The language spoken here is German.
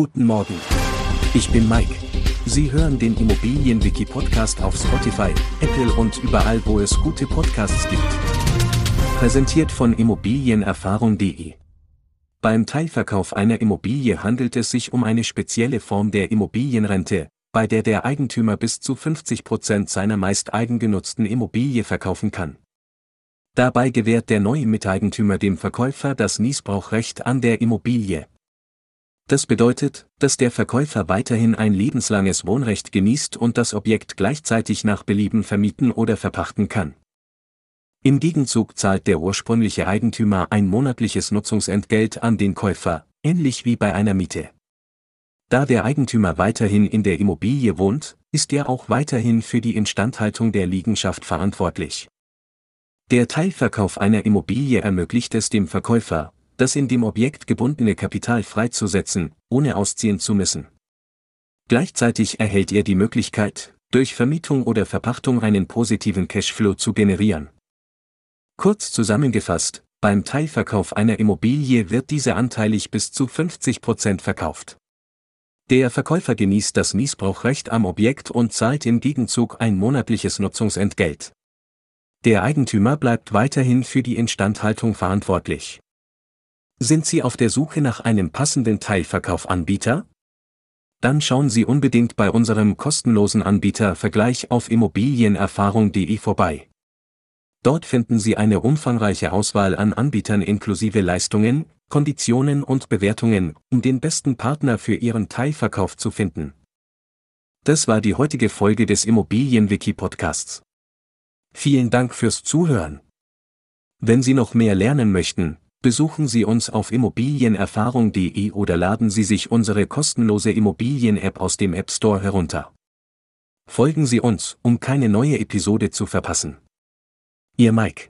Guten Morgen. Ich bin Mike. Sie hören den Immobilienwiki Podcast auf Spotify, Apple und überall, wo es gute Podcasts gibt. Präsentiert von Immobilienerfahrung.de. Beim Teilverkauf einer Immobilie handelt es sich um eine spezielle Form der Immobilienrente, bei der der Eigentümer bis zu 50 Prozent seiner meist eigengenutzten Immobilie verkaufen kann. Dabei gewährt der neue Miteigentümer dem Verkäufer das Niesbrauchrecht an der Immobilie. Das bedeutet, dass der Verkäufer weiterhin ein lebenslanges Wohnrecht genießt und das Objekt gleichzeitig nach Belieben vermieten oder verpachten kann. Im Gegenzug zahlt der ursprüngliche Eigentümer ein monatliches Nutzungsentgelt an den Käufer, ähnlich wie bei einer Miete. Da der Eigentümer weiterhin in der Immobilie wohnt, ist er auch weiterhin für die Instandhaltung der Liegenschaft verantwortlich. Der Teilverkauf einer Immobilie ermöglicht es dem Verkäufer, das in dem Objekt gebundene Kapital freizusetzen, ohne ausziehen zu müssen. Gleichzeitig erhält er die Möglichkeit, durch Vermietung oder Verpachtung einen positiven Cashflow zu generieren. Kurz zusammengefasst, beim Teilverkauf einer Immobilie wird diese anteilig bis zu 50% verkauft. Der Verkäufer genießt das Niesbrauchrecht am Objekt und zahlt im Gegenzug ein monatliches Nutzungsentgelt. Der Eigentümer bleibt weiterhin für die Instandhaltung verantwortlich. Sind Sie auf der Suche nach einem passenden Teilverkaufanbieter? Dann schauen Sie unbedingt bei unserem kostenlosen Anbieter Vergleich auf immobilienerfahrung.de vorbei. Dort finden Sie eine umfangreiche Auswahl an Anbietern inklusive Leistungen, Konditionen und Bewertungen, um den besten Partner für Ihren Teilverkauf zu finden. Das war die heutige Folge des Immobilienwiki Podcasts. Vielen Dank fürs Zuhören. Wenn Sie noch mehr lernen möchten, Besuchen Sie uns auf immobilienerfahrung.de oder laden Sie sich unsere kostenlose Immobilien-App aus dem App Store herunter. Folgen Sie uns, um keine neue Episode zu verpassen. Ihr Mike